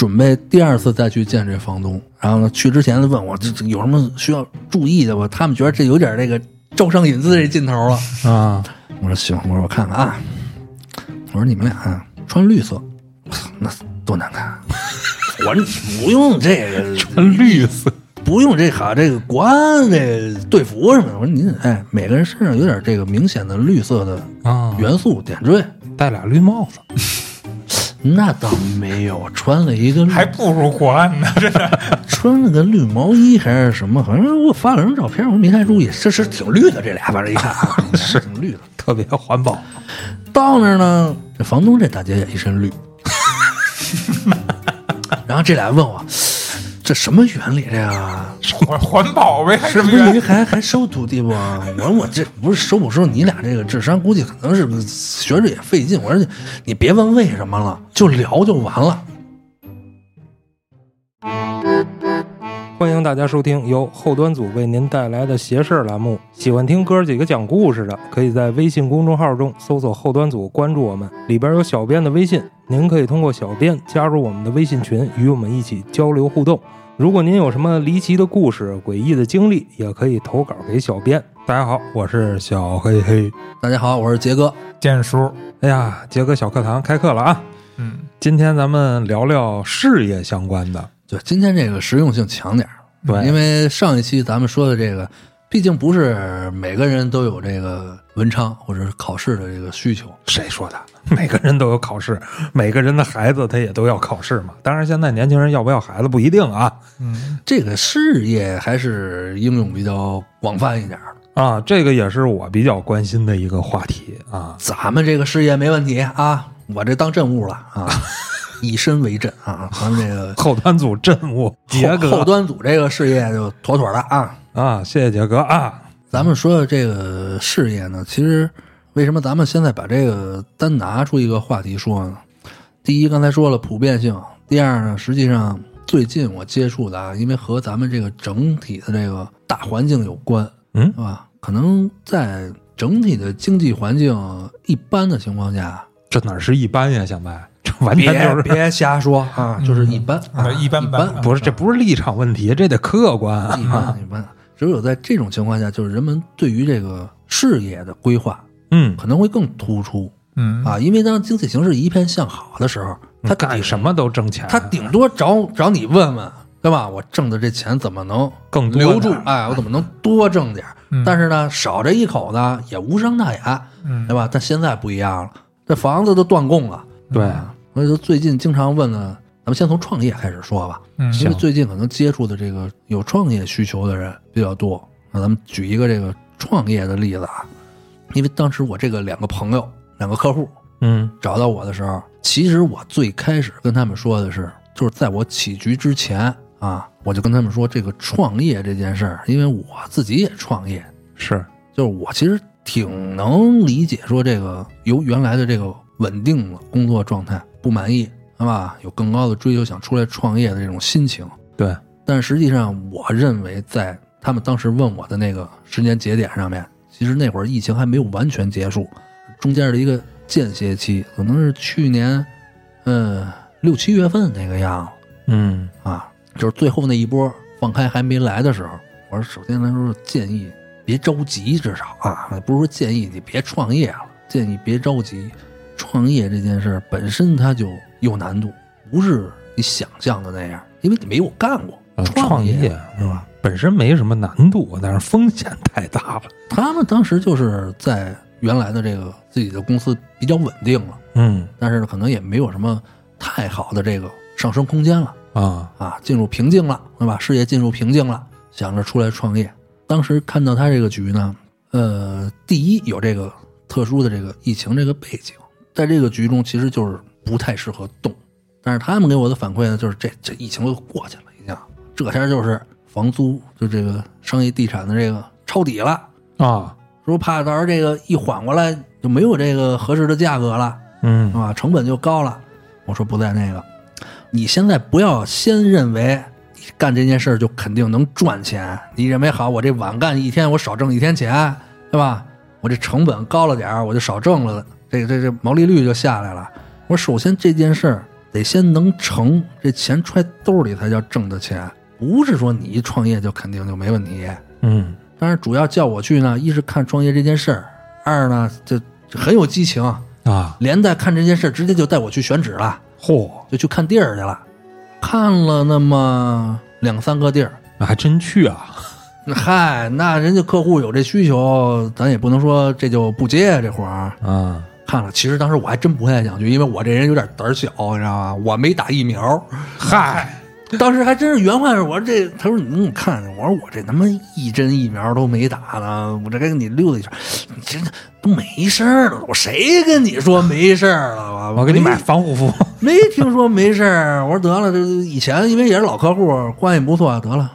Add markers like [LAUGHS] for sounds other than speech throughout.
准备第二次再去见这房东，然后呢，去之前问我这这有什么需要注意的吧？他们觉得这有点这个招商引资这劲头了。啊，我说行，我说我看看啊，我说你们俩啊穿绿色，那多难看。我不用这个 [LAUGHS] 穿绿色，不用这好这个国安这队服什么的。我说您哎，每个人身上有点这个明显的绿色的啊，元素点缀。戴俩绿帽子，那倒没有，穿了一个绿还不如国安呢，真的。[LAUGHS] 穿了个绿毛衣还是什么，反正我发了张照片，我没太注意，这是挺绿的，这俩 [LAUGHS] 反正一看啊，是挺绿的。特别环保。到那儿呢，这房东这大姐也一身绿，[LAUGHS] 然后这俩问我这什么原理这呀？环 [LAUGHS] 环保呗，还是是不是还还收徒弟不？我说我这不是收不收，你俩这个智商估计可能是学着也费劲。我说你你别问为什么了，就聊就完了。欢迎大家收听由后端组为您带来的邪事儿栏目。喜欢听哥几个讲故事的，可以在微信公众号中搜索“后端组”，关注我们，里边有小编的微信，您可以通过小编加入我们的微信群，与我们一起交流互动。如果您有什么离奇的故事、诡异的经历，也可以投稿给小编。大家好，我是小黑黑。大家好，我是杰哥。建叔？哎呀，杰哥小课堂开课了啊！嗯，今天咱们聊聊事业相关的。就，今天这个实用性强点儿对因为上一期咱们说的这个，毕竟不是每个人都有这个文昌或者是考试的这个需求。谁说的？每个人都有考试，[LAUGHS] 每个人的孩子他也都要考试嘛。当然，现在年轻人要不要孩子不一定啊。嗯，这个事业还是应用比较广泛一点的。啊，这个也是我比较关心的一个话题啊。咱们这个事业没问题啊，我这当政务了啊，[LAUGHS] 以身为阵啊。咱们这个后端组政务，杰后哥后端组这个事业就妥妥的啊。啊，谢谢杰哥啊。咱们说的这个事业呢，其实为什么咱们现在把这个单拿出一个话题说呢？第一，刚才说了普遍性；第二呢，实际上最近我接触的啊，因为和咱们这个整体的这个大环境有关，嗯是吧？可能在整体的经济环境一般的情况下，这哪是一般呀？小麦 [LAUGHS] 这完全就是别瞎说啊，就是一般啊，嗯一般一般般，不是，这不是立场问题，这得客观啊。一般一般。只有在这种情况下，就是人们对于这个事业的规划嗯，可能会更突出。嗯啊，因为当经济形势一片向好的时候，他干什么都挣钱，他顶多找找你问问，对吧？我挣的这钱怎么能更多留住点？哎，我怎么能多挣点但是呢，少这一口呢也无伤大雅，嗯对吧？但现在不一样了，这房子都断供了。对，啊所以说最近经常问呢，咱们先从创业开始说吧，嗯因为最近可能接触的这个有创业需求的人比较多。那咱们举一个这个创业的例子啊，因为当时我这个两个朋友、两个客户，嗯找到我的时候，其实我最开始跟他们说的是，就是在我起局之前啊，我就跟他们说这个创业这件事儿，因为我自己也创业，是就是我其实挺能理解说这个由原来的这个稳定的工作状态不满意，是吧？有更高的追求，想出来创业的这种心情。对，但实际上，我认为在他们当时问我的那个时间节点上面，其实那会儿疫情还没有完全结束，中间的一个间歇期，可能是去年，嗯，六七月份那个样子嗯啊，就是最后那一波放开还没来的时候，我说首先来说建议别着急，至少啊，不是说建议你别创业了，建议别着急，创业这件事本身它就有难度，不是你想象的那样，因为你没有干过呃创业是吧？本身没什么难度，但是风险太大了。他们当时就是在原来的这个自己的公司比较稳定了，嗯但是可能也没有什么太好的这个上升空间了啊，啊，进入瓶颈了，对吧？事业进入瓶颈了，想着出来创业。当时看到他这个局呢，呃，第一有这个特殊的这个疫情这个背景，在这个局中其实就是不太适合动。但是他们给我的反馈呢，就是这这疫情都过去了，已经这天就是房租就这个商业地产的这个抄底了。啊，说怕到时候这个一缓过来就没有这个合适的价格了，嗯啊，成本就高了。我说不在那个，你现在不要先认为你干这件事儿就肯定能赚钱，你认为好，我这晚干一天我少挣一天钱，对吧？我这成本高了点儿，我就少挣了，这个这这毛利率就下来了。我首先这件事儿得先能成，这钱揣兜里才叫挣的钱，不是说你一创业就肯定就没问题。嗯当然，主要叫我去呢，一是看创业这件事儿，二呢就很有激情，啊，连带看这件事儿，直接就带我去选址了，嚯，就去看地儿去了，看了那么两三个地儿。那还真去啊，那嗨，那人家客户有这需求，咱也不能说这就不接这活儿。啊，看了，其实当时我还真不太想去，因为我这人有点胆小，你知道吗？我没打疫苗，[LAUGHS] 嗨，当时还真是原话是，我说这，他说你给我看，我说我这他妈一针疫苗都没打呢，我这跟你溜达一圈，你这都没事儿了，我谁跟你说没事儿了？我我给你买防护服，没听说没事儿，我说得了，这以前因为也是老客户，关系不错，得了，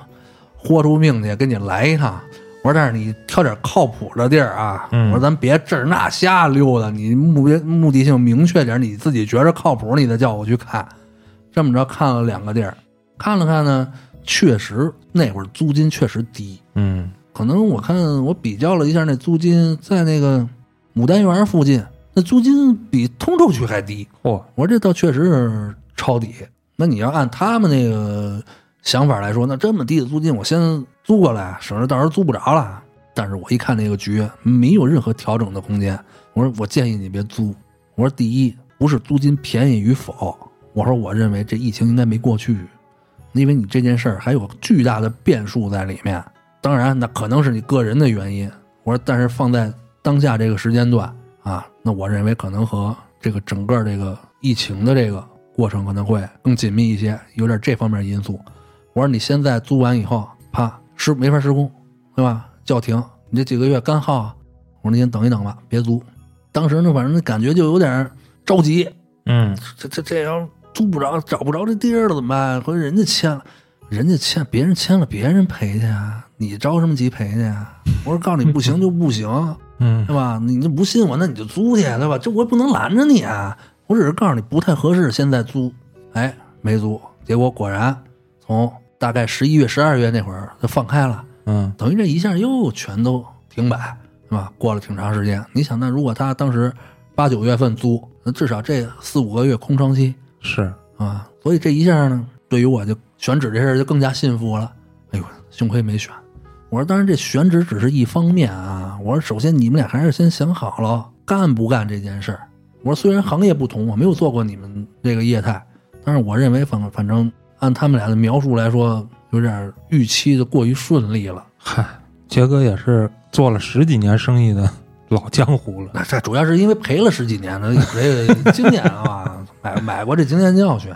豁出命去跟你来一趟。我说但是你挑点靠谱的地儿啊，嗯我说咱别这儿那瞎溜达，你目标目的性明确点，你自己觉着靠谱，你再叫我去看。这么着看了两个地儿，看了看呢，确实那会儿租金确实低，嗯可能我看我比较了一下那租金，在那个牡丹园附近，那租金比通州区还低。嚯，我说这倒确实是抄底。那你要按他们那个想法来说，那这么低的租金，我先租过来，省着到时候租不着了。但是我一看那个局没有任何调整的空间，我说我建议你别租。我说第一不是租金便宜与否，我说我认为这疫情应该没过去，因为你这件事儿还有巨大的变数在里面。当然，那可能是你个人的原因。我说，但是放在当下这个时间段啊，那我认为可能和这个整个这个疫情的这个过程可能会更紧密一些，有点这方面因素。我说你现在租完以后，啪施没法施工，对吧？叫停，你这几个月干耗啊。我说你先等一等吧，别租。当时呢，反正那感觉就有点着急，嗯这这这要租不着，找不着这地儿了怎么办？或者人家签了，人家签别人签了，别人赔去啊，你着什么急赔去啊？我说告诉你不行就不行，[LAUGHS] 嗯对吧？你就不信我，那你就租去，对吧？这我也不能拦着你啊。我只是告诉你不太合适，现在租，哎，没租。结果果然从大概十一月、十二月那会儿就放开了，嗯等于这一下又全都停摆，是吧？过了挺长时间，你想，那如果他当时八九月份租，那至少这四五个月空窗期是，啊，所以这一下呢，对于我就选址这事儿就更加信服了。哎呦，幸亏没选。我说，当然这选址只是一方面啊。我说，首先你们俩还是先想好了干不干这件事儿。我说，虽然行业不同，我没有做过你们这个业态，但是我认为反反正按他们俩的描述来说，有点预期的过于顺利了。嗨，杰哥也是做了十几年生意的老江湖了，那这主要是因为赔了十几年了，有这个经验了嘛，买买过这经验教训。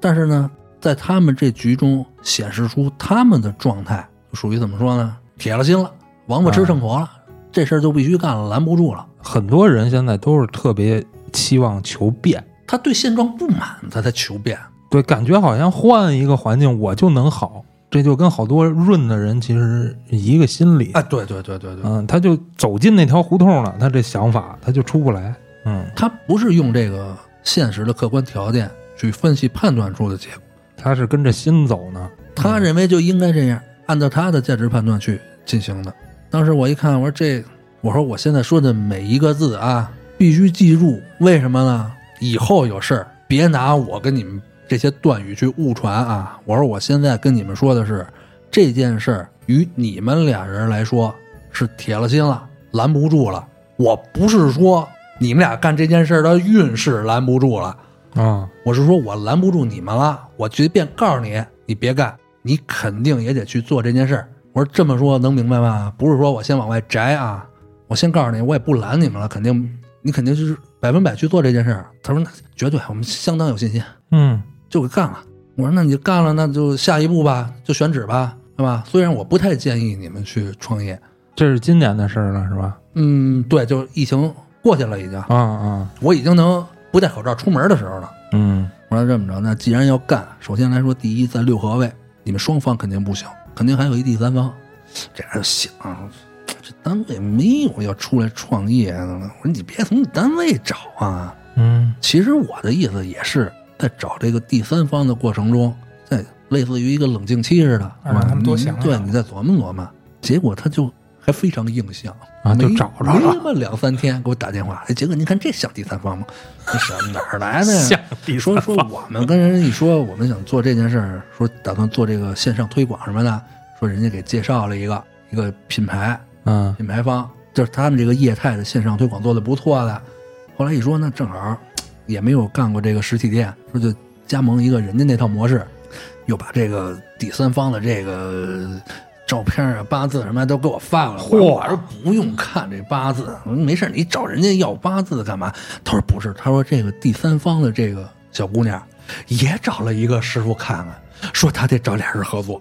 但是呢，在他们这局中显示出他们的状态，属于怎么说呢？铁了心了，王八吃剩活了，这事儿就必须干了，拦不住了。很多人现在都是特别期望求变，他对现状不满，他才求变。对，感觉好像换一个环境我就能好，这就跟好多润的人其实一个心理。哎，对对对对对，嗯，他就走进那条胡同了，他这想法他就出不来。嗯，他不是用这个现实的客观条件去分析判断出的结果，他是跟着心走呢。他认为就应该这样，按照他的价值判断去进行的。当时我一看，我说这，我说我现在说的每一个字啊，必须记住，为什么呢？以后有事儿别拿我跟你们这些断语去误传啊！我说我现在跟你们说的是，这件事儿与你们俩人来说是铁了心了，拦不住了。我不是说你们俩干这件事儿的运势拦不住了，啊，我是说我拦不住你们了，我随便告诉你，你别干，你肯定也得去做这件事儿。我说这么说能明白吗？不是说我先往外摘啊，我先告诉你，我也不拦你们了，肯定你肯定就是百分百去做这件事儿。他说那绝对，我们相当有信心，嗯就给干了。我说那你干了，那就下一步吧，就选址吧，对吧？虽然我不太建议你们去创业，这是今年的事儿了，是吧？嗯，对，就疫情过去了已经，啊啊，我已经能不戴口罩出门的时候了。嗯我说这么着，那既然要干，首先来说，第一在六合位，你们双方肯定不行，肯定还有一第三方。这人就想，这单位没有要出来创业的，我说你别从你单位找啊。嗯其实我的意思也是在找这个第三方的过程中，在类似于一个冷静期似的，是吧？让他们多想对，你再琢磨琢磨。结果他就还非常硬性啊就找着了没他妈两三天给我打电话，哎，杰哥，您看这像第三方吗？这什么哪儿来的呀？[LAUGHS] 像第说说我们跟人一说，我们想做这件事儿，说打算做这个线上推广什么的，说人家给介绍了一个一个品牌，嗯品牌方，就是他们这个业态的线上推广做的不错的。后来一说，那正好也没有干过这个实体店，说就加盟一个人家那套模式，又把这个第三方的这个照片啊、八字什么都给我发过来。嚯我说不用看这八字，我说没事，你找人家要八字干嘛？他说不是，他说这个第三方的这个小姑娘也找了一个师傅看看，说他得找俩人合作。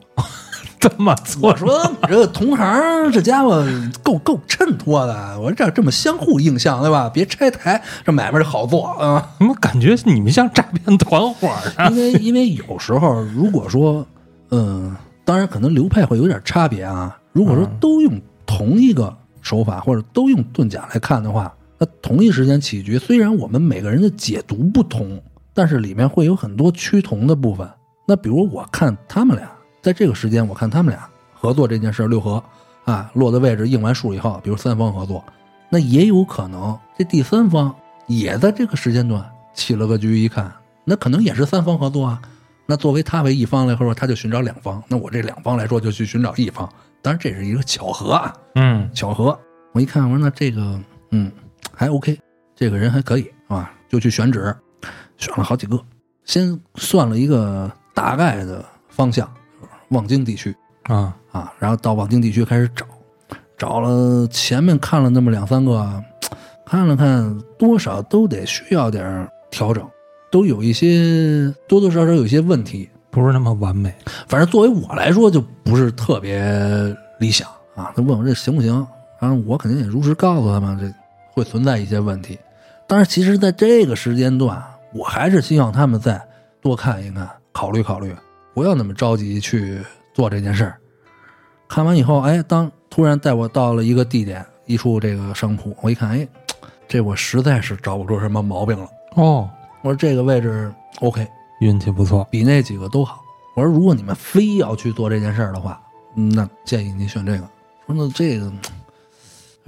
这么做我说你这同行，这家伙够够衬托的。我说这这么相互映像，对吧？别拆台，这买卖这好做啊。怎么感觉你们像诈骗团伙啊？因为因为有时候如果说，嗯，当然可能流派会有点差别啊。如果说都用同一个手法或者都用遁甲来看的话，那同一时间起局，虽然我们每个人的解读不同，但是里面会有很多趋同的部分。那比如我看他们俩在这个时间，我看他们俩合作这件事儿六合啊落的位置应完数以后，比如三方合作，那也有可能这第三方也在这个时间段起了个局，一看那可能也是三方合作啊。那作为他为一方来说，他就寻找两方；那我这两方来说，就去寻找一方。当然这是一个巧合啊，嗯巧合。我一看，我说那这个，嗯，还 OK，这个人还可以啊，就去选址，选了好几个，先算了一个大概的方向，就是望京地区啊啊，然后到望京地区开始找，找了前面看了那么两三个，[TSK] 看了看，多少都得需要点调整，都有一些多多少少有一些问题，不是那么完美。反正作为我来说，就不是特别理想啊。他问我这行不行，然后我肯定也如实告诉他们，这会存在一些问题。但是其实在这个时间段，我还是希望他们再多看一看，考虑考虑，不要那么着急去做这件事儿。看完以后，哎，当突然带我到了一个地点，一处这个商铺，我一看，哎，这我实在是找不出什么毛病了。哦，我说这个位置 OK，运气不错。比那几个都好。我说，如果你们非要去做这件事儿的话，嗯那建议你选这个。说那这个，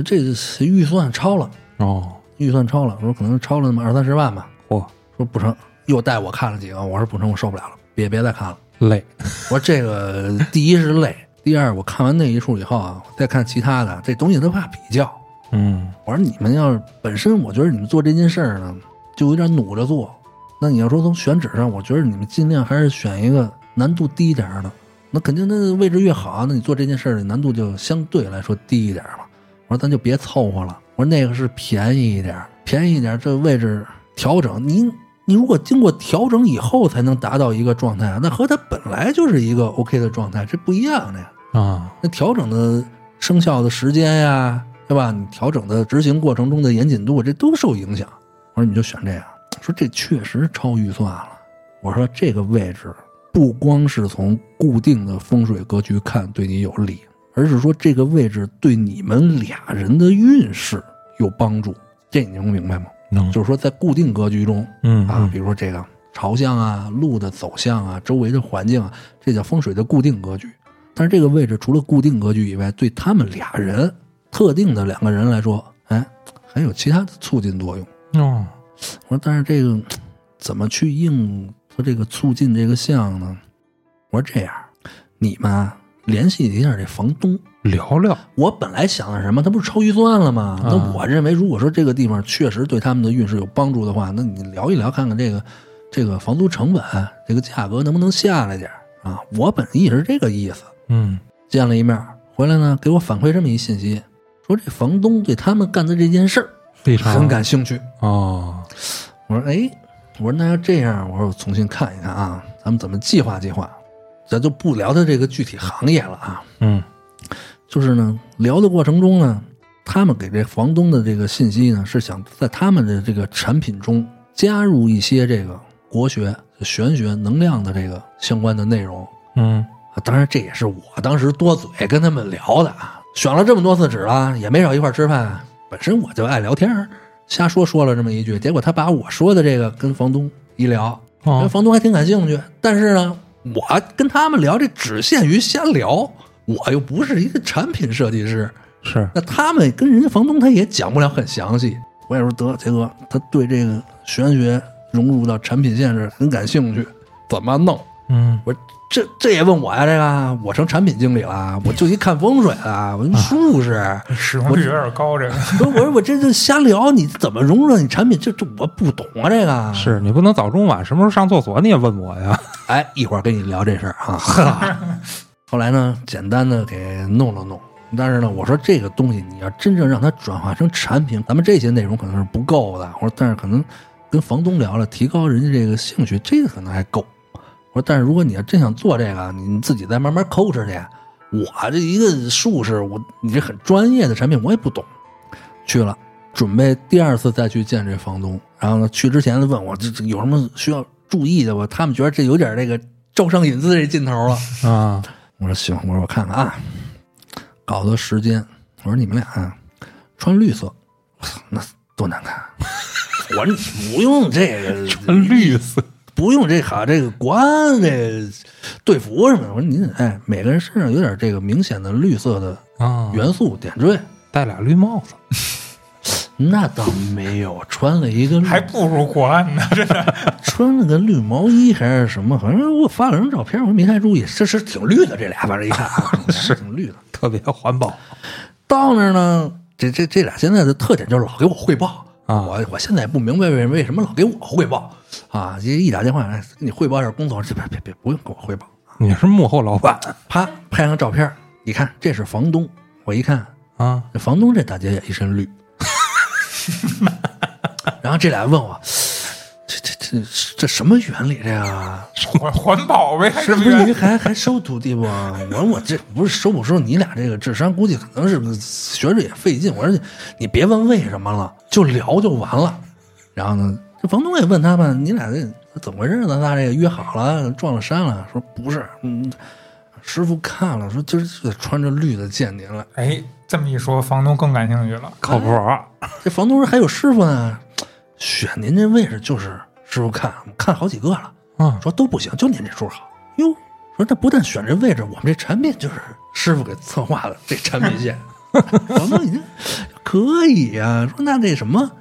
这个预算超了，哦，预算超了。我说可能超了那么二三十万吧。嚯，说不成，又带我看了几个。我说不成，我受不了了，别别再看了。累。[LAUGHS] 我说这个第一是累，第二我看完那一处以后啊，再看其他的，这东西都怕比较。嗯我说你们要是本身，我觉得你们做这件事儿呢，就有点努着做。那你要说从选址上，我觉得你们尽量还是选一个难度低一点儿的。那肯定，那位置越好，那你做这件事儿的难度就相对来说低一点儿嘛。我说咱就别凑合了。我说那个是便宜一点儿，便宜一点儿，这位置调整，你你如果经过调整以后才能达到一个状态，那和它本来就是一个 OK 的状态，这不一样的呀。啊，那调整的生效的时间呀，对吧？你调整的执行过程中的严谨度，这都受影响。我说你就选这样，说这确实超预算了。我说这个位置不光是从固定的风水格局看对你有利，而是说这个位置对你们俩人的运势有帮助。这你能明白吗？能就是说在固定格局中，嗯啊，比如说这个朝向啊、路的走向啊、周围的环境啊，这叫风水的固定格局。但是这个位置除了固定格局以外，对他们俩人特定的两个人来说，哎，还有其他的促进作用。哦，我说，但是这个怎么去应和这个促进这个项呢？我说这样，你们啊联系一下这房东。聊聊。我本来想的什么？他不是超预算了吗？啊那我认为，如果说这个地方确实对他们的运势有帮助的话，那你聊一聊，看看这个这个房租成本，这个价格能不能下来点儿啊？我本意是这个意思。嗯见了一面回来呢，给我反馈这么一信息，说这房东对他们干的这件事儿非常很感兴趣。哦，我说，哎，我说那要这样，我说我重新看一看啊，咱们怎么计划计划？咱就不聊他这个具体行业了啊，嗯就是呢，聊的过程中呢，他们给这房东的这个信息呢，是想在他们的这个产品中加入一些这个国学、玄学、能量的这个相关的内容。嗯啊当然，这也是我当时多嘴跟他们聊的啊。选了这么多次纸了，也没少一块吃饭。本身我就爱聊天儿，瞎说说了这么一句，结果他把我说的这个跟房东一聊，哦房东还挺感兴趣。但是呢，我跟他们聊这只限于瞎聊，我又不是一个产品设计师，是那他们跟人家房东他也讲不了很详细。我也说得，杰哥，他对这个玄学融入到产品线是很感兴趣，怎么弄？嗯我说这这也问我呀？这个我成产品经理了，我就一看风水的，我说术士。使用率有点高，这个我我说我这这瞎聊，你怎么融入到你产品？这这我不懂啊，这个是你不能早中晚什么时候上厕所你也问我呀？哎，一会儿跟你聊这事儿啊。[LAUGHS] [LAUGHS] [LAUGHS] 后来呢，简单的给弄了弄，但是呢，我说这个东西你要真正让它转化成产品，咱们这些内容可能是不够的。我说，但是可能跟房东聊了，提高人家这个兴趣，这个可能还够。我说，但是如果你要真想做这个，你自己再慢慢抠着去。我这一个术士，我你这很专业的产品，我也不懂。去了，准备第二次再去见这房东，然后呢，去之前问我这这有什么需要注意的吧？他们觉得这有点这个招商引资这劲头了。啊，我说行，我说我看看啊，搞的时间，我说你们俩啊穿绿色，那多难看。[LAUGHS] 我说你不用这个 [LAUGHS] 穿绿色不用这好这个国安这个队服什么的。我说您哎，每个人身上有点这个明显的绿色的啊，元素点缀，戴俩绿帽子，[LAUGHS] 那倒没有，穿了一个绿还不如国安呢，真的。[LAUGHS] 穿了个绿毛衣还是什么，反正我发了张照片，我没太注意，这是挺绿的，这俩反正一看 [LAUGHS] 啊，是挺绿的。特别环保到那儿呢，这这这俩现在的特点就是老给我汇报啊我我现在也不明白为什么为什么老给我汇报啊！一一打电话，哎，给你汇报一下工作，这别别别，不用跟我汇报。你是幕后老板啪，拍张照片，你看这是房东，我一看啊？这房东这大姐也一身绿，[LAUGHS] 然后这俩问我，这这这这什么原理这个？环环保呗，是不是您还还收徒弟不？我说我这不是收不收，你俩这个智商估计可能是学着也费劲。我说你别问为什么了，就聊就完了。然后呢，这房东也问他们，你俩这怎么回事？咱仨这个约好了，撞了山了？说不是，嗯，师傅看了，说今儿就得穿着绿的见您了。哎，这么一说，房东更感兴趣了。靠谱这房东说还有师傅呢，选您这位置就是师傅看，看好几个了。嗯？说都不行，就您这数好。哟，说他不但选这位置，我们这产品就是师傅给策划的这产品线。[LAUGHS] 房东，你这可以呀、说那那什么，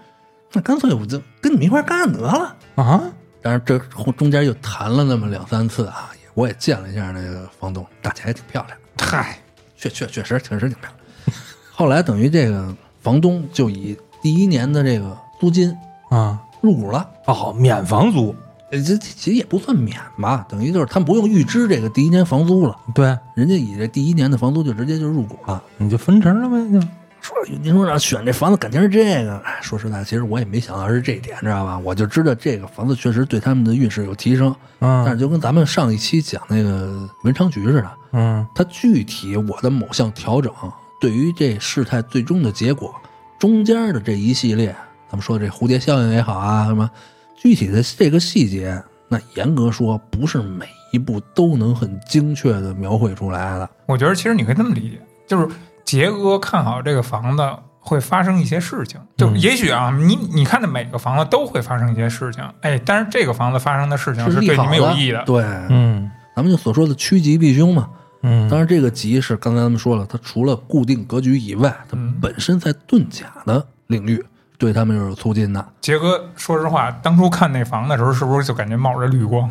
那干脆我就跟你们一块干得了。啊？当然，这中间又谈了那么两三次啊，我也见了一下那个房东，大姐也挺漂亮，嗨，确确确实确实挺漂亮。后来等于这个房东就以第一年的这个租金啊？入股了。哦，免房租，呃，这其实也不算免吧，等于就是他们不用预支这个第一年房租了，对，人家以这第一年的房租就直接就入股了。你就分成了呗，就说您说让选这房子感情是这个，哎，说实在，其实我也没想到是这一点，知道吧？我就知道这个房子确实对他们的运势有提升，嗯但啊是就跟咱们上一期讲那个文昌局似的，嗯它具体我的某项调整对于这事态最终的结果，中间的这一系列，咱们说这蝴蝶效应也好啊，什么具体的这个细节，那严格说不是每一步都能很精确的描绘出来的。我觉得其实你可以这么理解，就是杰哥看好这个房子会发生一些事情，就嗯也许啊，你你看的每个房子都会发生一些事情，哎，但是这个房子发生的事情是对你们有益的。对，嗯咱们就所说的趋吉避凶嘛。嗯，当然，这个吉是刚才咱们说了，它除了固定格局以外，它嗯本身在遁甲的领域对他们是有促进的。杰哥，说实话，当初看那房的时候，是不是就感觉冒着绿光？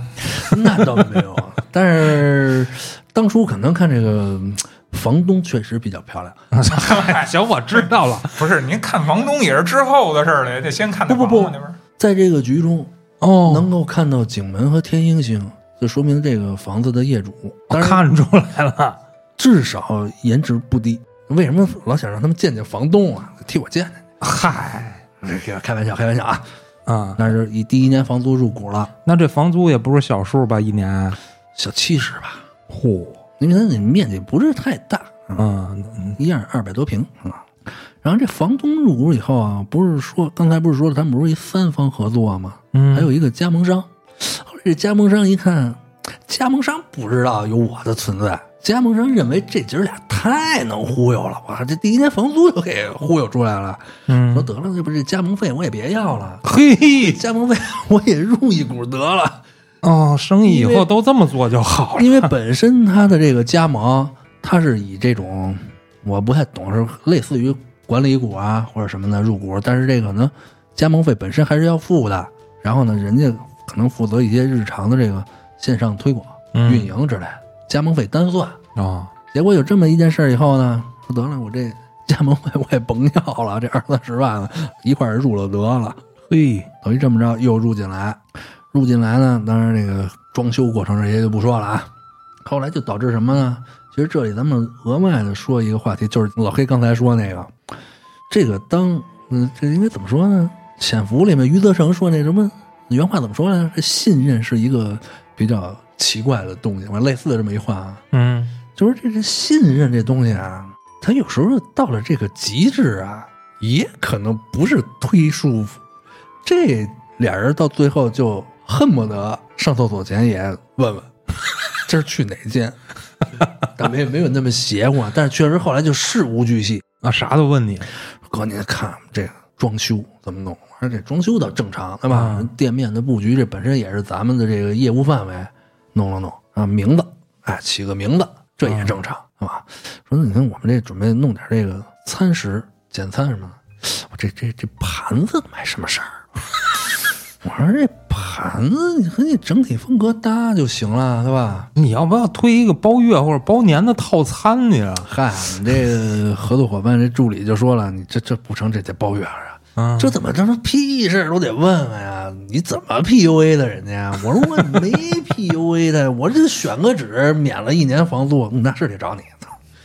那倒没有，但是当初可能看这个嗯房东确实比较漂亮。行，我知道了。[LAUGHS] 不是，您看房东也是之后的事儿了，得先看那不不不。在这个局中，哦，能够看到景门和天鹰星，就说明这个房子的业主，看出来了。至少颜值不低。为什么老想让他们见见房东啊？替我见见。嗨开玩笑，开玩笑啊！啊，那是以第一年房租入股了，那这房租也不是小数吧？一年？小七十吧，嚯，因为它那面积不是太大，啊，嗯一样二百多平啊。然后这房东入股以后啊，不是说刚才不是说了，他们不是一三方合作吗？嗯，还有一个加盟商。后来这加盟商一看，加盟商不知道有我的存在，加盟商认为这姐儿俩太能忽悠了，哇，这第一年房租就给忽悠出来了。嗯说嗯，得了，这不这加盟费我也别要了，嘿，加盟费我也入一股得了，哦，生意以后都这么做就好了。因为本身他的这个加盟，他是以这种我不太懂，是类似于管理股啊或者什么的入股，但是这个呢，加盟费本身还是要付的。然后呢，人家可能负责一些日常的这个线上推广、嗯运营之类，加盟费单算。啊，结果有这么一件事儿以后呢，说得了，我这加盟费我也甭要了，这二三十万一块儿入了得了。嘿，等于这么着又入进来，入进来呢，当然这个装修过程这些就不说了啊。后来就导致什么呢？其实这里咱们额外的说一个话题，就是老黑刚才说那个，这个当嗯，这应该怎么说呢？潜伏里面余则成说那什么原话怎么说呢？这信任是一个比较奇怪的东西，类似的这么一话啊。嗯就是这这信任这东西啊，它有时候到了这个极致啊，也可能不是忒舒服。这俩人到最后就恨不得上厕所前也问问，[LAUGHS] 今儿去哪间？[LAUGHS] 但没没有那么邪乎啊，但是确实后来就事无巨细。啊，啥都问你，哥，您看这个装修怎么弄？我说这装修倒正常，对吧？嗯店面的布局这本身也是咱们的这个业务范围，弄了弄啊，名字，哎，起个名字，这也正常，是吧？说那你看我们这准备弄点这个餐食、简餐什么的，我这这这盘子买什么色儿？我说这盘子你和你整体风格搭就行了，对吧？你要不要推一个包月或者包年的套餐去啊？嗨，你这个合作伙伴这助理就说了，你这这不成，这得包月啊。啊，这怎么这么屁事儿都得问问呀？你怎么 PUA 的人家呀？我说我没 PUA 的，我这选个址免了一年房租，嗯那是得找你。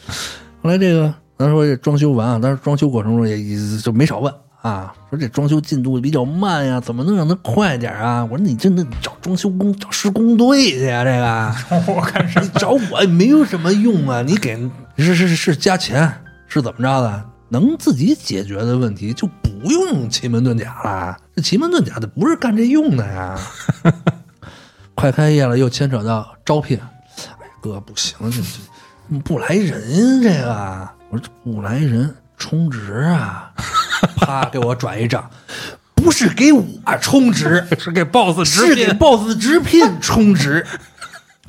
[LAUGHS] 后来这个咱说这装修完啊，但是装修过程中也也就没少问啊，说这装修进度比较慢呀，怎么能让它快点啊？我说你真的找装修工找施工队去呀，这个。[LAUGHS] 我干什么？你找我也没有什么用啊！你给是是是加钱是怎么着的？能自己解决的问题就不用奇门遁甲了。这奇门遁甲的不是干这用的呀！[LAUGHS] 快开业了，又牵扯到招聘。哎，哥不行，这这不来人这个。我说这不来人，充值啊！[LAUGHS] 啪，给我转一账，不是给我充值，[LAUGHS] 是给 boss 是给 boss 直聘充值。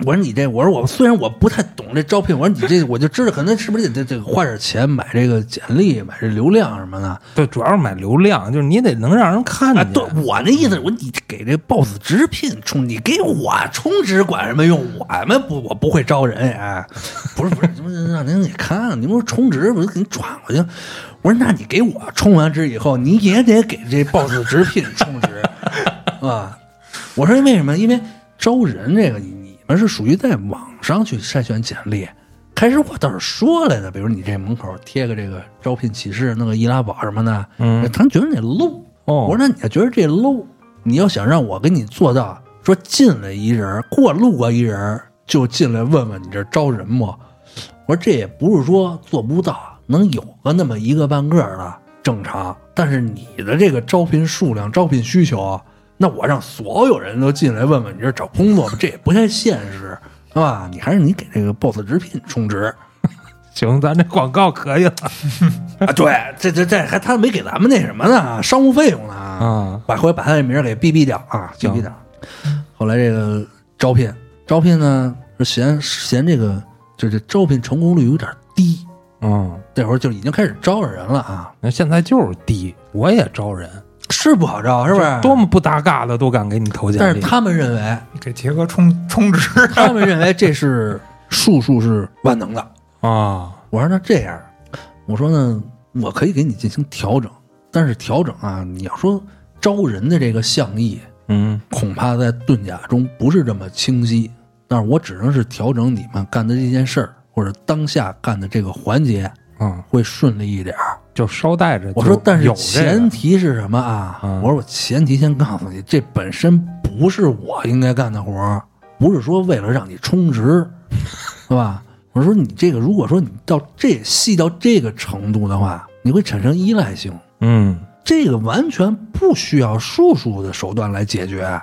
我说你这，我说我虽然我不太懂这招聘，我说你这我就知道，可能是不是得得得花点钱买这个简历，买这流量什么的。对，主要是买流量，就是你得能让人看啊，对我那意思，我你给这 boss 直聘充，你给我充值管什么用？我们不，我不会招人呀。不是不是，怎么让您给看？您不是充值，我就给你转过去。我说，那你给我充完值以后，你也得给这 boss 直聘充值 [LAUGHS] 啊。我说为什么？因为招人这个，你你们是属于在网上去筛选简历。开始我倒是说来的，比如你这门口贴个这个招聘启事，弄个易拉宝什么的，嗯他们觉得你 low。哦我说那你要觉得这 low，你要想让我给你做到说进来一人过路过一人就进来问问你这招人不？我说这也不是说做不到，能有个那么一个半个的正常，但是你的这个招聘数量、招聘需求，那我让所有人都进来问问你这找工作吗？这也不太现实，是吧？你还是你给这个 boss 直聘充值。[LAUGHS] 行，咱这广告可以了啊，对，这这这还他没给咱们那什么呢，商务费用呢啊。把回把他这名儿给逼逼掉啊，逼行逼掉。后来这个招聘，招聘呢是嫌嫌这个就这招聘成功率有点低，嗯，这会儿就已经开始招人了啊，那现在就是低，我也招人，是不好招，是不是？多么不搭嘎的都敢给你投简历。但是他们认为，给杰哥充充值，他们认为这是术数是万能的。啊，我说那这样，我说呢，我可以给你进行调整，但是调整啊，你要说招人的这个象意，嗯恐怕在遁甲中不是这么清晰。但是我只能是调整你们干的这件事儿，或者当下干的这个环节嗯，会顺利一点儿。就捎带着我说，但是有前提是什么啊？嗯我说我前提先告诉你，这本身不是我应该干的活儿，不是说为了让你充值，是吧？我说你这个，如果说你到这细到这个程度的话，你会产生依赖性。嗯这个完全不需要术数的手段来解决，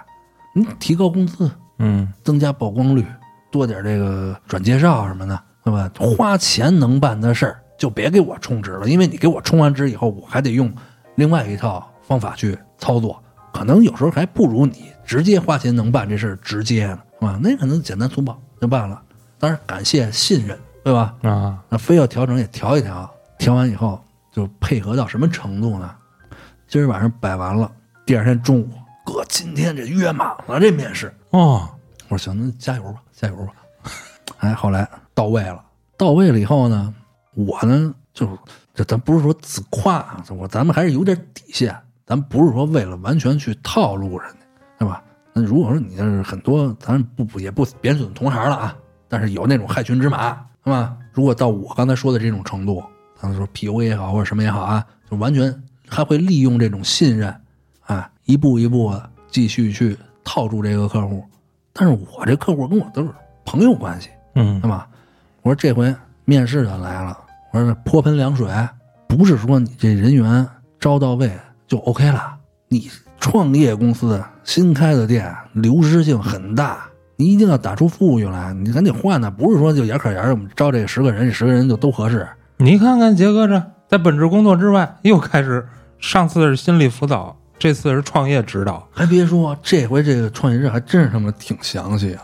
你提高工资，嗯增加曝光率，多点这个转介绍什么的，对吧？花钱能办的事儿，就别给我充值了，因为你给我充完值以后，我还得用另外一套方法去操作，可能有时候还不如你直接花钱能办这事儿直接呢，是吧？那可能简单粗暴就办了。当然，感谢信任对吧？啊，那非要调整也调一调，调完以后就配合到什么程度呢？今儿晚上摆完了，第二天中午，哥，今天这约满了这面试。哦，我说行，那加油吧，加油吧。[LAUGHS] 哎，后来到位了，到位了以后呢，我呢就是这咱不是说自夸啊，我咱们还是有点底线，咱不是说为了完全去套路人家，对吧？那如果说你这是很多，咱不不也不贬损同行了啊，但是有那种害群之马，是吧？如果到我刚才说的这种程度，咱们说 PUA 也好或者什么也好啊，就完全还会利用这种信任，啊，一步一步的继续去套住这个客户。但是我这客户跟我都是朋友关系，嗯对吧？我说这回面试的来了，我说泼盆凉水，不是说你这人员招到位就 OK 了。你创业公司新开的店，流失性很大，你一定要打出富裕来，你赶紧换呢，不是说就眼可眼儿我们招这个十个人，这十个人就都合适。你看看杰哥这在本职工作之外又开始，上次是心理辅导，这次是创业指导。还别说，这回这个创业日还真是他妈挺详细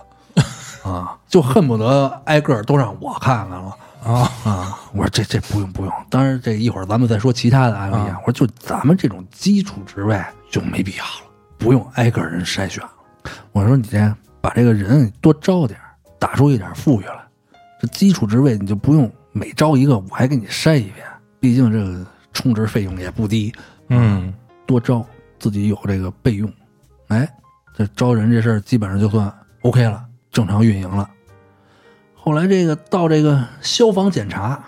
啊，[LAUGHS] 啊，就恨不得挨个儿都让我看看了。啊啊，我说这这不用不用，当然这一会儿咱们再说其他的案例啊。我说就咱们这种基础职位就没必要了，不用挨个人筛选了。我说你这把这个人多招点儿，打出一点富裕来。这基础职位你就不用每招一个我还给你筛一遍，毕竟这个充值费用也不低，嗯多招自己有这个备用。哎，这招人这事儿基本上就算 OK 了，正常运营了。后来这个到这个消防检查，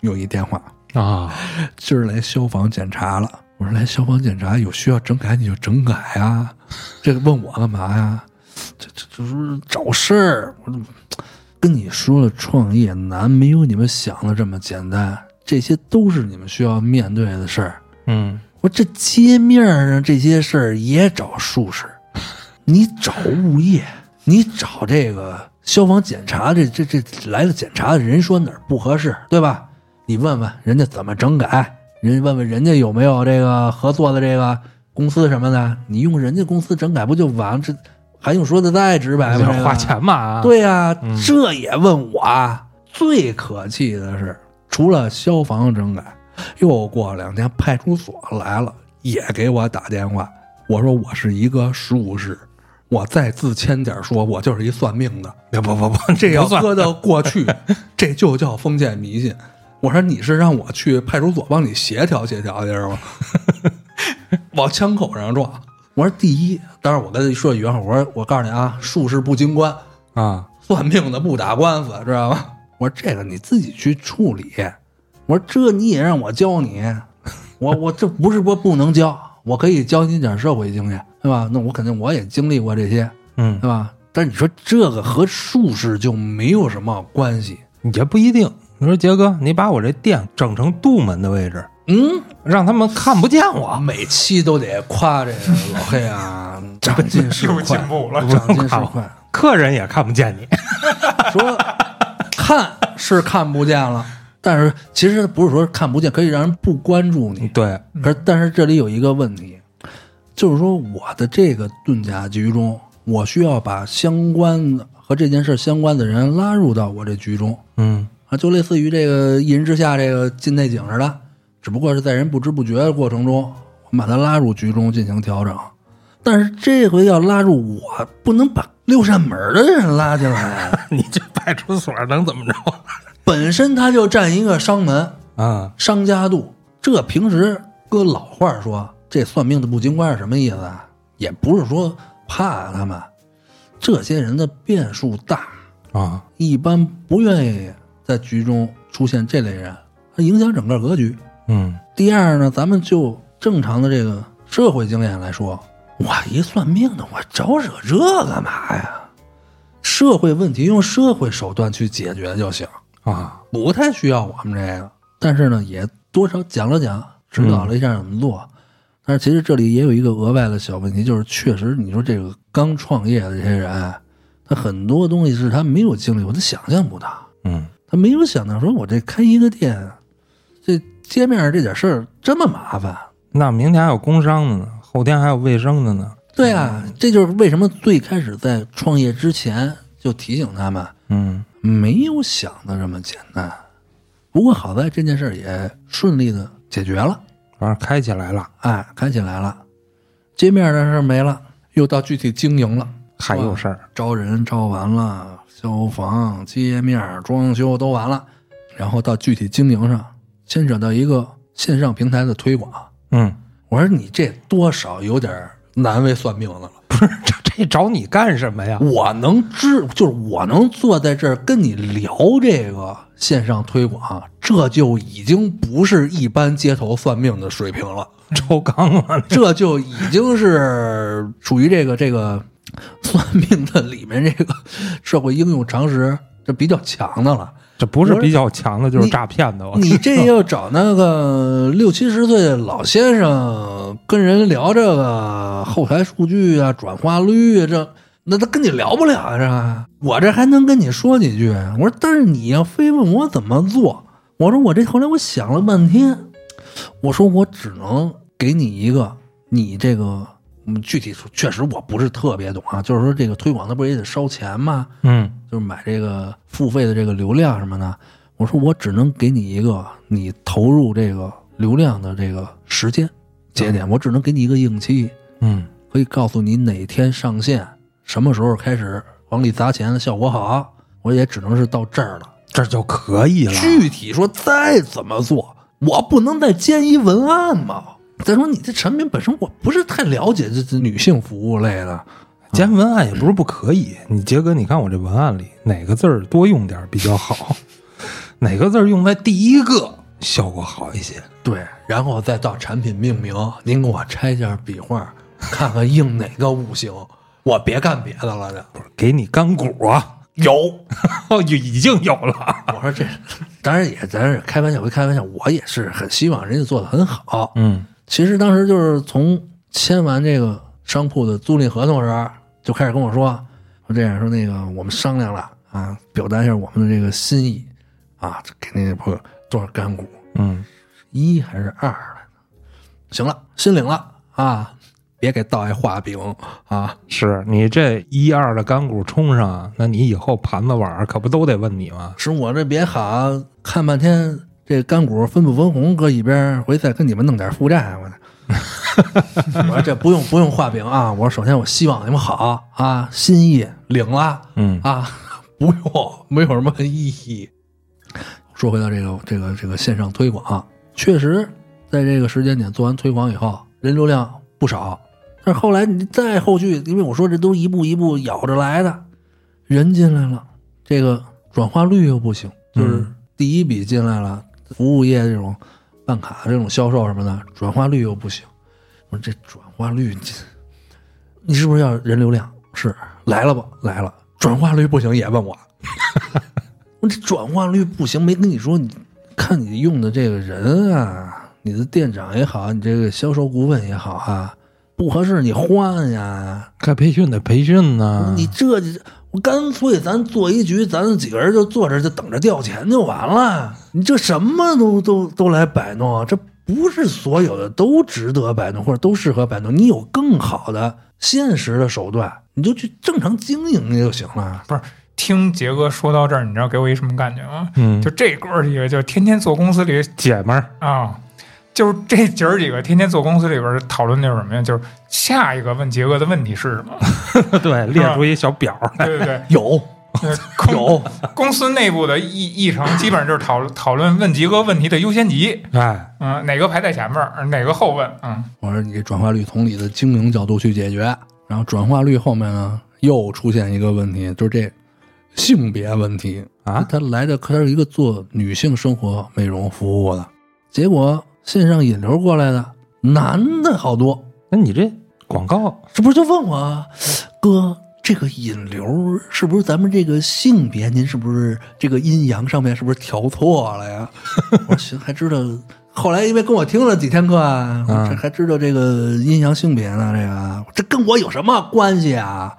有一电话，啊今儿来消防检查了。我说来消防检查有需要整改你就整改啊，这个问我干嘛呀？这这这是找事儿。我怎么跟你说了，创业难，没有你们想的这么简单，这些都是你们需要面对的事儿。嗯我这街面上这些事儿也找术士，你找物业，你找这个消防检查，这这这来了检查的人说哪儿不合适，对吧？你问问人家怎么整改，人问问人家有没有这个合作的这个公司什么的，你用人家公司整改不就完？这还用说的再直白吗？花钱嘛啊？对呀、嗯这也问我啊。最可气的是，除了消防整改，又过两天派出所来了，也给我打电话。我说我是一个术士，我再自谦点说，我就是一算命的。不不不，[LAUGHS] 这要搁到过去，[LAUGHS] 这就叫封建迷信。我说你是让我去派出所帮你协调协调去是吗？[LAUGHS] 往枪口上撞。我说第一，当然我跟他说一原话，我说我告诉你啊，术士不经官，啊算命的不打官司，知道吗？我说这个你自己去处理。我说这你也让我教你，我我这不是说不能教，我可以教你点社会经验，对吧？那我肯定我也经历过这些，嗯，对吧？但是你说这个和术士就没有什么关系，也不一定。你说杰哥，你把我这店整成杜门的位置，嗯，让他们看不见我我。每期都得夸这个老黑啊，[LAUGHS] 长进是 [LAUGHS] 又快，进步了长进是快。客人也看不见你。[LAUGHS] 说看是看不见了，但是其实不是说看不见，可以让人不关注你。对，可是但是这里有一个问题，就是说我的这个遁甲局中，我需要把相关的和这件事相关的人拉入到我这局中嗯啊，就类似于这个一人之下这个进内景似的，只不过是在人不知不觉的过程中，我们把他拉入局中进行调整。但是这回要拉入我，不能把六扇门的人拉进来。[LAUGHS] 你这派出所能怎么着本身他就占一个商门，啊？商家渡。这平时搁老话说，这算命的不精怪是什么意思啊？也不是说怕他们，这些人的变数大，啊，一般不愿意在局中出现这类人，它影响整个格局。嗯第二呢，咱们就正常的这个社会经验来说，我一算命的，我招惹这干嘛呀？社会问题用社会手段去解决就行。啊，不太需要我们这个，但是呢，也多少讲了讲，指导了一下怎么做。但是其实这里也有一个额外的小问题，就是确实你说这个刚创业的这些人，他很多东西是他没有经历过，他想象不到，嗯他没有想到说我这开一个店，这街面上这点事儿这么麻烦。那明天还有工商的呢，后天还有卫生的呢。对啊，这就是为什么最开始在创业之前就提醒他们，嗯没有想的这么简单。不过好在这件事儿也顺利的解决了，反正开起来了，哎，开起来了。街面的事没了，又到具体经营了。还有事儿，招人招完了，消防、街面、装修都完了，然后到具体经营上，牵扯到一个线上平台的推广。嗯，我说你这多少有点难为算命的了。不是 [LAUGHS] 这这找你干什么呀？我能知，就是我能坐在这儿跟你聊这个线上推广，这就已经不是一般街头算命的水平了，超纲了，这就已经是属于这个这个算命的里面这个社会应用常识这比较强的了。这不是比较强的，就是诈骗的。我你这 [LAUGHS] 要找那个六七十岁的老先生跟人聊这个后台数据啊、转化率啊，这那他跟你聊不了啊，是吧？我这还能跟你说几句。我说，但是你要非问我怎么做，我说我这后来我想了半天，我说我只能给你一个，你这个嗯，具体说确实我不是特别懂啊，就是说这个推广它不是也得烧钱吗？嗯，就是买这个付费的这个流量什么的。我说我只能给你一个你投入这个流量的这个时间节点，我只能给你一个硬期，嗯，可以告诉你哪天上线，什么时候开始往里砸钱，效果好。我也只能是到这儿了，这就可以了。具体说再怎么做，我不能再建一文案吗？再说你这产品本身我不是太了解，这这女性服务类的，加文案也不是不可以。你杰哥，你看我这文案里哪个字儿多用点儿比较好？[LAUGHS] 哪个字儿用在第一个效果好一些？对，然后再到产品命名，您给我拆一下笔画，看看应哪个五行，我别干别的了。这不是给你干股啊，有，[LAUGHS] 哦，已经有了。我说这当然也咱是开玩笑归开玩笑，我也是很希望人家做的很好。嗯其实当时就是从签完这个商铺的租赁合同时候，就开始跟我说，说这样说那个我们商量了啊，表达一下我们的这个心意啊，给那朋友多少干股，嗯，一还是二来着？行了，心领了啊，别给倒一画饼啊！是你这一二的干股冲上，那你以后盘子碗可不都得问你吗？是我这别好看半天，这干股分不分红搁一边，回再跟你们弄点负债，我 [LAUGHS] 我说这不用不用画饼啊！我说首先我希望你们好啊，心意领了嗯啊，不用没有什么意义。说回到这个这个这个线上推广，确实在这个时间点做完推广以后，人流量不少。但是后来你再后续，因为我说这都一步一步咬着来的，人进来了，这个转化率又不行，就是第一笔进来了，服务业这种办卡这种销售什么的，转化率又不行。我说这转化率，你是不是要人流量？是来了吧？来了，转化率不行也问我。[LAUGHS] 我这转化率不行，没跟你说，你看你用的这个人啊，你的店长也好，你这个销售顾问也好啊，不合适你换呀。该培训得培训呢。你这就我干脆咱做一局，咱几个人就坐这儿就等着掉钱就完了。你这什么都都都来摆弄啊，这不是所有的都值得摆弄，或者都适合摆弄。你有更好的现实的手段，你就去正常经营就行了。不是听杰哥说到这儿，你知道给我一什么感觉吗？嗯，就这哥几个，就天天坐公司里姐们儿，啊，就是这姐儿几个天天坐公司里边讨论的是什么呀？就是下一个问杰哥的问题是什么？[LAUGHS] 对，列出一小表来。对对对，有有，公司内部的议议程基本上就是讨论讨论问杰哥问题的优先级，哎，嗯、哪个排在前面儿，哪个后问，嗯，我说你这转化率从你的经营角度去解决，然后转化率后面呢又出现一个问题，就是这性别问题。啊？他来的他是一个做女性生活美容服务的，结果线上引流过来的男的好多，那你这广告。这不是就问我哥？这个引流是不是咱们这个性别？您是不是这个阴阳上面是不是调错了呀？[LAUGHS] 我寻，还知道。后来因为跟我听了几天课啊，我这还知道这个阴阳性别呢。这个这跟我有什么关系啊？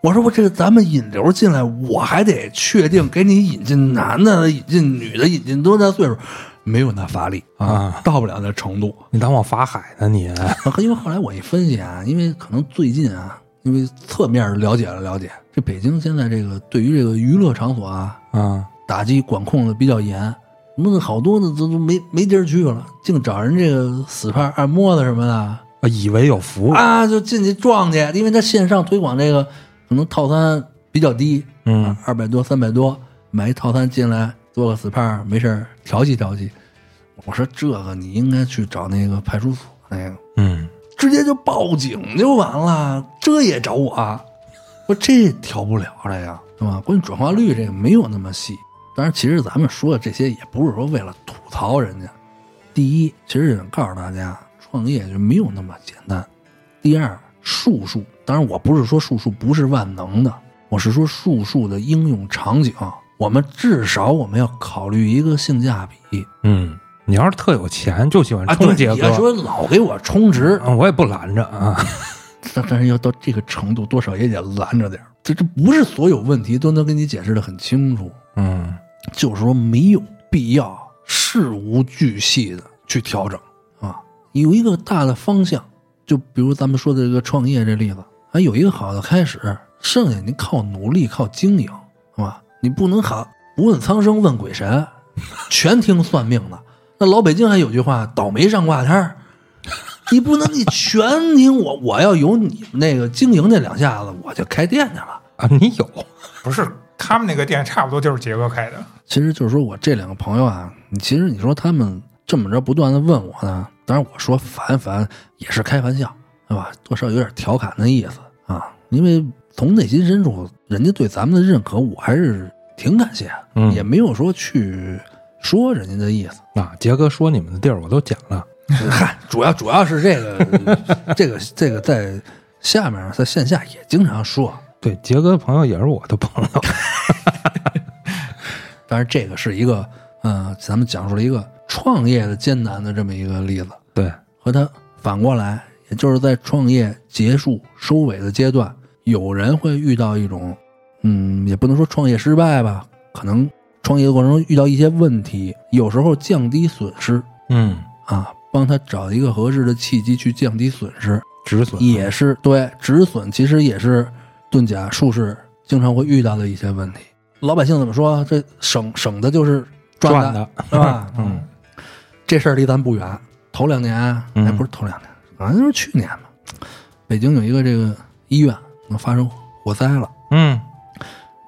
我说我这个咱们引流进来，我还得确定给你引进男的、引进女的、引进多大岁数，没有那法力啊，到不了那程度。你当我法海呢你？[LAUGHS] 因为后来我一分析啊，因为可能最近啊，因为侧面了解了了解，这北京现在这个对于这个娱乐场所啊，啊，打击管控的比较严，弄得好多的都都没没地儿去了，净找人这个死派按摩的什么的。啊以为有服务，啊，就进去撞去，因为他线上推广这个可能套餐比较低，嗯。二百多三百多，买一套餐进来做个死派，没事儿调戏调戏。我说这个你应该去找那个派出所那个，嗯直接就报警就完了，这也找我，我这调不了了呀，是吧？关键转化率这个没有那么细。当然，其实咱们说的这些也不是说为了吐槽人家。第一，其实想告诉大家，创业就没有那么简单。第二，术数，当然我不是说术数不是万能的，我是说术数的应用场景，我们至少我们要考虑一个性价比嗯，你要是特有钱，就喜欢充杰哥，你要说老给我充值，嗯我也不拦着啊。[LAUGHS] 但但是要到这个程度，多少也得拦着点儿这这不是所有问题都能跟你解释的很清楚，嗯就是说没有必要事无巨细的去调整啊，有一个大的方向，就比如咱们说的这个创业这例子，还有一个好的开始，剩下你靠努力靠经营，是吧？你不能喊不问苍生问鬼神，全听算命的。那老北京还有句话，倒霉上挂摊儿。[LAUGHS] 你不能你全听我，我要有你们那个经营那两下子，我就开店去了。啊，你有不是他们那个店差不多就是杰哥开的，其实就是说我这两个朋友啊，你其实你说他们这么着不断的问我呢，当然我说烦烦也是开玩笑，对吧？多少有点调侃的意思啊，因为从内心深处，人家对咱们的认可，我还是挺感谢，嗯也没有说去说人家的意思。啊，杰哥说你们的地儿我都捡了。[LAUGHS] 嗨，主要主要是这个 [LAUGHS] 这个这个在下面在线下也经常说，对，杰哥的朋友也是我的朋友。[LAUGHS] 当然这个是一个呃，咱们讲述了一个创业的艰难的这么一个例子。对，和他反过来，也就是在创业结束收尾的阶段，有人会遇到一种，嗯，也不能说创业失败吧，可能创业的过程中遇到一些问题，有时候降低损失嗯，啊，帮他找一个合适的契机去降低损失，止损也是对止损，其实也是遁甲术士经常会遇到的一些问题。老百姓怎么说？这省省的就是赚赚的，的。是吧？[LAUGHS] 嗯，这事儿离咱不远，头两年，嗯哎，不是头两年，好像就是去年吧。北京有一个这个医院发生火灾了，嗯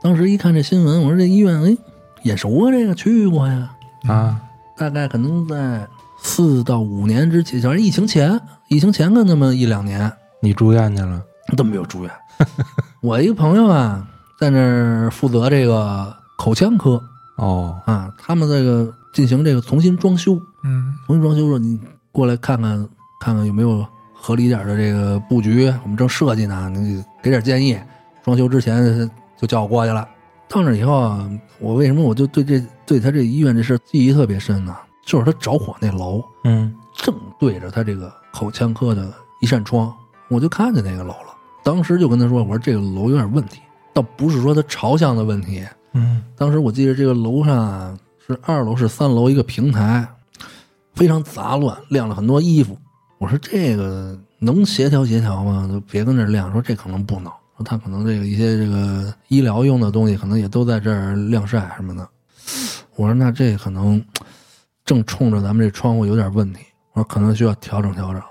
当时一看这新闻，我说这医院哎眼熟啊，这个去过呀，啊，大概可能在四到五年之前，就是疫情前，疫情前个那么一两年你住院去了？都没有住院。[LAUGHS] 我一个朋友啊，在那儿负责这个口腔科哦，啊，他们这个进行这个重新装修，嗯，重新装修说你过来看看，看看有没有合理点的这个布局，我们正设计呢，你给点建议。装修之前就叫我过去了。到那以后啊，我为什么我就对这对他这医院这事记忆特别深呢？就是他着火那楼嗯正对着他这个口腔科的一扇窗，我就看见那个楼了。当时就跟他说：“我说这个楼有点问题，倒不是说它朝向的问题，嗯当时我记得这个楼上啊是二楼是三楼一个平台，非常杂乱，晾了很多衣服。我说这个能协调协调吗？就别跟那儿晾。说这可能不能，他可能这个一些这个医疗用的东西，可能也都在这儿晾晒什么的。我说那这可能正冲着咱们这窗户有点问题，我说可能需要调整调整。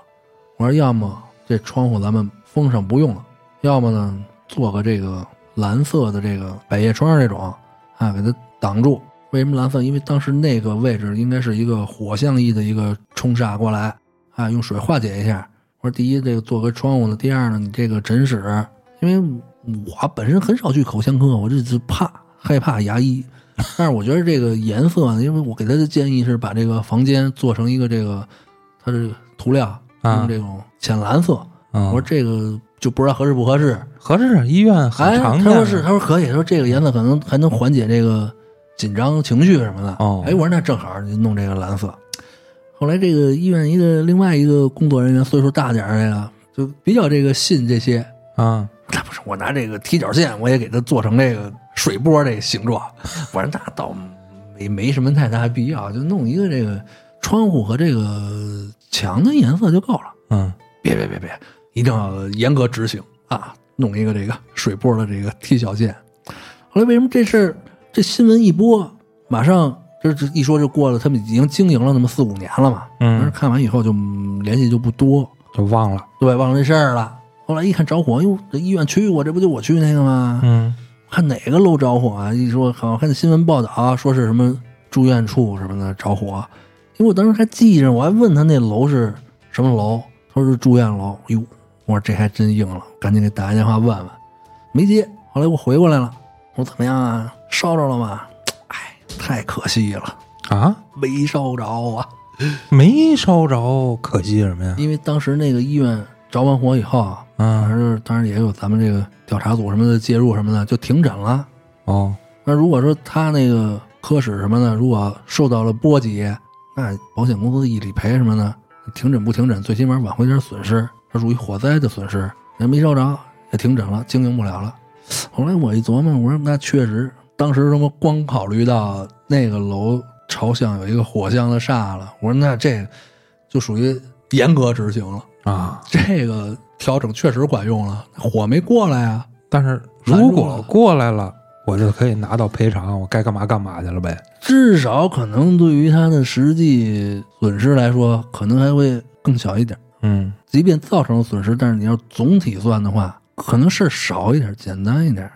我说要么这窗户咱们封上不用了，要么呢做个这个蓝色的这个百叶窗这种啊，给它挡住。为什么蓝色？因为当时那个位置应该是一个火象意的一个冲煞过来啊，用水化解一下。我说第一，这个做个窗户呢；第二呢，你这个诊室，因为我本身很少去口腔科，我这是怕害怕牙医。[LAUGHS] 但是我觉得这个颜色呢，因为我给他的建议是把这个房间做成一个这个它这个涂料啊用这种浅蓝色。啊我说这个就不知道合适不合适。合适啊，医院很哎，常见。他说是，他说可以，他说这个颜色可能还能缓解这个紧张情绪什么的。哦哎，我说那正好，你弄这个蓝色。后来这个医院一个另外一个工作人员岁数大点儿的呀，就比较这个信这些。啊，那不是我拿这个踢脚线，我也给它做成这个水波这个形状。我说那倒没没什么太大必要，就弄一个这个窗户和这个墙的颜色就够了。嗯别别别别，一定要严格执行啊！弄一个这个水波的这个踢脚线。后来为什么这事儿这新闻一播，马上这这一说就过了，他们已经经营了那么四五年了嘛。嗯但是嗯，看完以后就嗯联系就不多，就忘了。对，忘了这事儿了。后来一看着火，哟，这医院去过，这不就我去那个吗？嗯看哪个楼着火啊？一说好像看新闻报道、啊说是什么住院处什么的着火，因为我当时还记着，我还问他那楼是什么楼，他说是住院楼。哟，我说这还真硬了，赶紧给打个电话问问，没接。后来我回过来了，我说怎么样啊？烧着了吗？哎，太可惜了，啊，没烧着啊。没烧着，可惜什么呀？因为当时那个医院着完火以后啊，当啊，时当然也有咱们这个调查组什么的介入什么的，就停诊了。哦，那如果说他那个科室什么的，如果受到了波及，那保险公司一理赔什么的，停诊不停诊，最起码挽回点损失，它属于火灾的损失。也没烧着，也停诊了，经营不了了。后来我一琢磨，我说那确实，当时什么光考虑到那个楼朝向有一个火象的煞了，我说那这就属于严格执行了，啊，这个调整确实管用了，火没过来啊。但是如果过来了，我就可以拿到赔偿，我该干嘛干嘛去了呗。至少可能对于他的实际损失来说，可能还会更小一点。嗯即便造成了损失，但是你要总体算的话，可能事儿少一点，简单一点。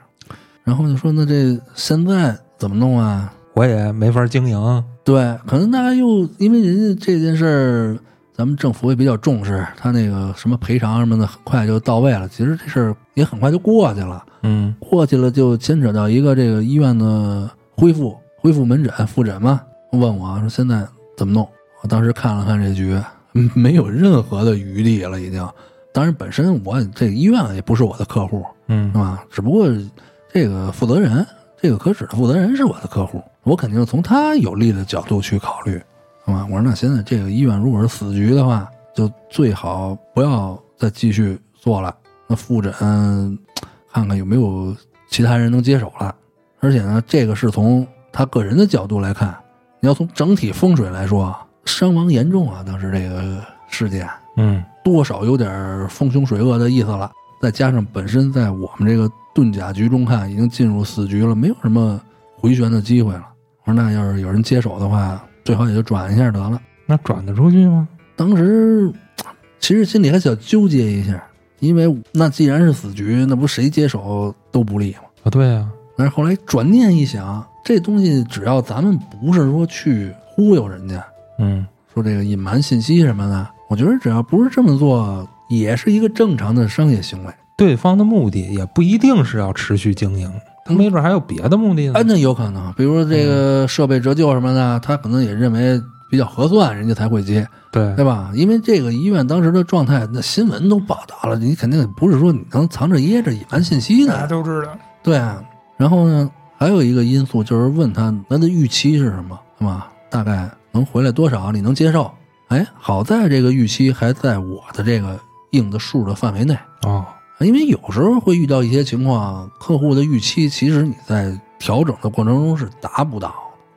然后就说那这现在怎么弄啊？我也没法经营。对，可能大家又因为人家这件事儿，咱们政府也比较重视，他那个什么赔偿什么的，很快就到位了。其实这事儿也很快就过去了。嗯过去了就牵扯到一个这个医院的恢复恢复门诊复诊嘛，问我说现在怎么弄？我当时看了看这局，嗯没有任何的余地了，已经。当然，本身我这个医院也不是我的客户，嗯是吧？只不过这个负责人，这个科室的负责人是我的客户，我肯定从他有利的角度去考虑，是吧？我说那现在这个医院如果是死局的话，就最好不要再继续做了。那复诊看看有没有其他人能接手了。而且呢，这个是从他个人的角度来看，你要从整体风水来说，伤亡严重啊！当时这个事件嗯多少有点风凶水恶的意思了。再加上本身在我们这个遁甲局中看，已经进入死局了，没有什么回旋的机会了。我说那要是有人接手的话，最好也就转一下得了。那转得出去吗？当时其实心里还想纠结一下，因为那既然是死局，那不谁接手都不利吗？啊，对呀、但是后来转念一想，这东西只要咱们不是说去忽悠人家，嗯说这个隐瞒信息什么的，我觉得只要不是这么做，也是一个正常的商业行为。对方的目的也不一定是要持续经营，他没准还有别的目的呢哎，。那有可能，比如说这个设备折旧什么的，他可能也认为比较合算，人家才会接，对对吧？因为这个医院当时的状态，那新闻都报道了，你肯定不是说你能藏着掖着隐瞒信息大家的，都知道。对啊。然后呢，还有一个因素就是问他他的预期是什么，是吧？大概能回来多少，你能接受？哎，好在这个预期还在我的这个应的数的范围内。哦，因为有时候会遇到一些情况，客户的预期其实你在调整的过程中是达不到，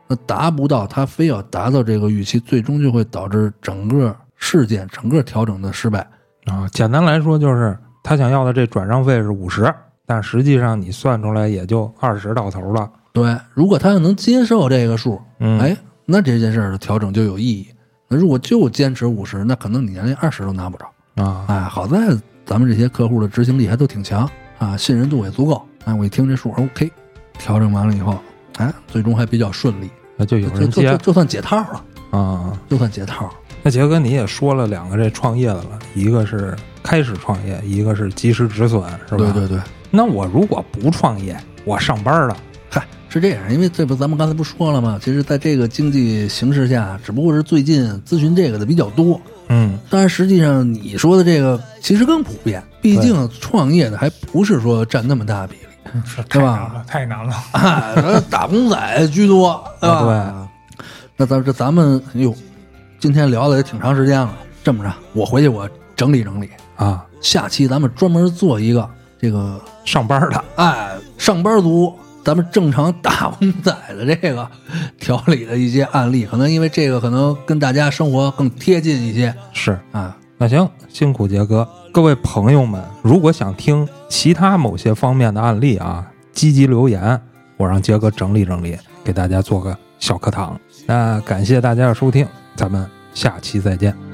那达不到，他非要达到这个预期，最终就会导致整个事件、整个调整的失败。啊，简单来说就是他想要的这转让费是五十，但实际上你算出来也就二十到头了。对，如果他要能接受这个数，嗯，哎，那这件事儿的调整就有意义。那如果就坚持五十，那可能你连二十都拿不着。啊，哎，好在咱们这些客户的执行力还都挺强啊，信任度也足够。哎，我一听这数，OK，调整完了以后，哎，最终还比较顺利。那就有就人接就算解套了，啊。就算解套。那杰哥，你也说了两个这创业的了，一个是开始创业，一个是及时止损，是吧？对对对，那我如果不创业，我上班了，嗨，是这样，因为这不咱们刚才不说了吗？其实，在这个经济形势下，只不过是最近咨询这个的比较多。嗯，但是实际上，你说的这个其实更普遍，毕竟创业的还不是说占那么大比例是对吧太难了。啊，打工仔居多，[LAUGHS] 对吧？啊那咱这咱们哟，今天聊的也挺长时间了。这么着，我回去我整理整理，啊，下期咱们专门做一个这个上班的，哎，上班族，咱们正常打工仔的这个调理的一些案例，可能因为这个可能跟大家生活更贴近一些是。啊。那行，辛苦杰哥。各位朋友们，如果想听其他某些方面的案例啊，积极留言，我让杰哥整理整理，给大家做个小课堂。那感谢大家的收听，咱们下期再见。